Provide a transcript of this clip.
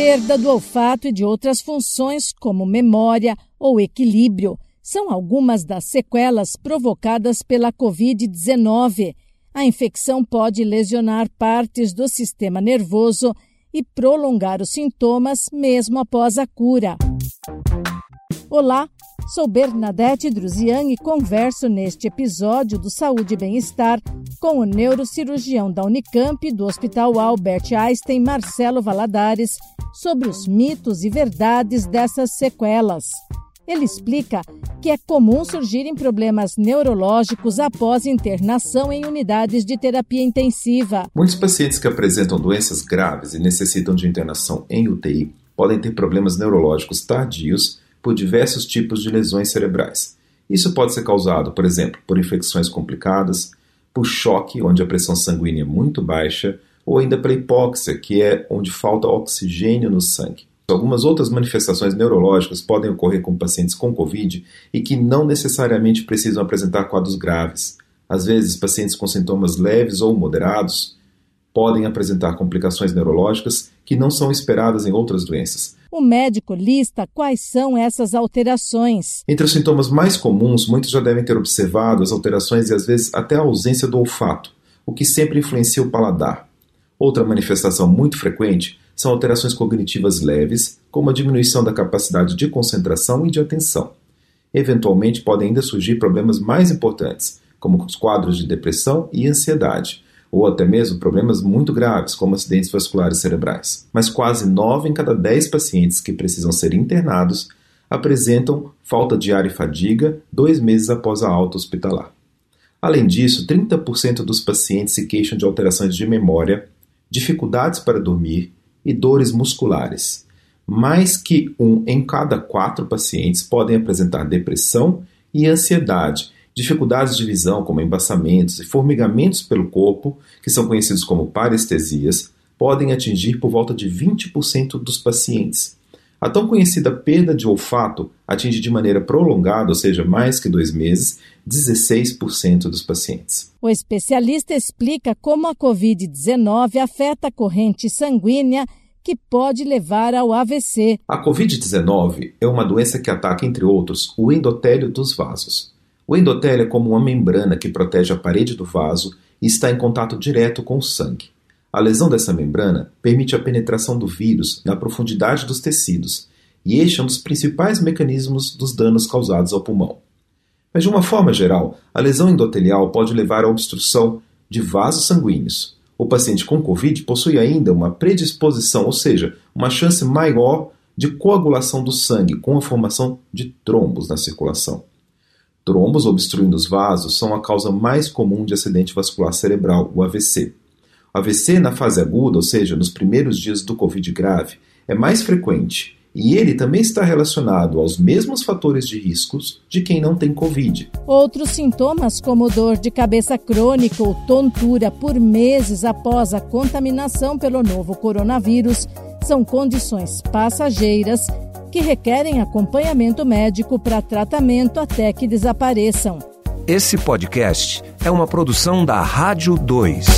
perda do olfato e de outras funções, como memória ou equilíbrio, são algumas das sequelas provocadas pela Covid-19. A infecção pode lesionar partes do sistema nervoso e prolongar os sintomas mesmo após a cura. Olá, sou Bernadette Druzian e converso neste episódio do Saúde e Bem-Estar com o neurocirurgião da Unicamp do Hospital Albert Einstein, Marcelo Valadares, sobre os mitos e verdades dessas sequelas. Ele explica que é comum surgirem problemas neurológicos após internação em unidades de terapia intensiva. Muitos pacientes que apresentam doenças graves e necessitam de internação em UTI podem ter problemas neurológicos tardios por diversos tipos de lesões cerebrais. Isso pode ser causado, por exemplo, por infecções complicadas, por choque, onde a pressão sanguínea é muito baixa, ou ainda pela hipóxia, que é onde falta oxigênio no sangue. Algumas outras manifestações neurológicas podem ocorrer com pacientes com Covid e que não necessariamente precisam apresentar quadros graves. Às vezes, pacientes com sintomas leves ou moderados podem apresentar complicações neurológicas que não são esperadas em outras doenças. O médico lista quais são essas alterações. Entre os sintomas mais comuns, muitos já devem ter observado as alterações e às vezes até a ausência do olfato, o que sempre influencia o paladar. Outra manifestação muito frequente são alterações cognitivas leves, como a diminuição da capacidade de concentração e de atenção. Eventualmente podem ainda surgir problemas mais importantes, como os quadros de depressão e ansiedade, ou até mesmo problemas muito graves, como acidentes vasculares cerebrais. Mas quase 9 em cada 10 pacientes que precisam ser internados apresentam falta de ar e fadiga dois meses após a alta hospitalar. Além disso, 30% dos pacientes se queixam de alterações de memória, dificuldades para dormir e dores musculares. Mais que um em cada quatro pacientes podem apresentar depressão e ansiedade, dificuldades de visão, como embaçamentos e formigamentos pelo corpo, que são conhecidos como parestesias, podem atingir por volta de 20% dos pacientes. A tão conhecida perda de olfato atinge de maneira prolongada, ou seja, mais que dois meses, 16% dos pacientes. O especialista explica como a Covid-19 afeta a corrente sanguínea que pode levar ao AVC. A Covid-19 é uma doença que ataca, entre outros, o endotélio dos vasos. O endotélio é como uma membrana que protege a parede do vaso e está em contato direto com o sangue. A lesão dessa membrana permite a penetração do vírus na profundidade dos tecidos, e este é um dos principais mecanismos dos danos causados ao pulmão. Mas, de uma forma geral, a lesão endotelial pode levar à obstrução de vasos sanguíneos. O paciente com Covid possui ainda uma predisposição, ou seja, uma chance maior de coagulação do sangue com a formação de trombos na circulação. Trombos obstruindo os vasos são a causa mais comum de acidente vascular cerebral, o AVC. AVC na fase aguda, ou seja, nos primeiros dias do Covid grave, é mais frequente e ele também está relacionado aos mesmos fatores de riscos de quem não tem Covid. Outros sintomas, como dor de cabeça crônica ou tontura por meses após a contaminação pelo novo coronavírus, são condições passageiras que requerem acompanhamento médico para tratamento até que desapareçam. Esse podcast é uma produção da Rádio 2.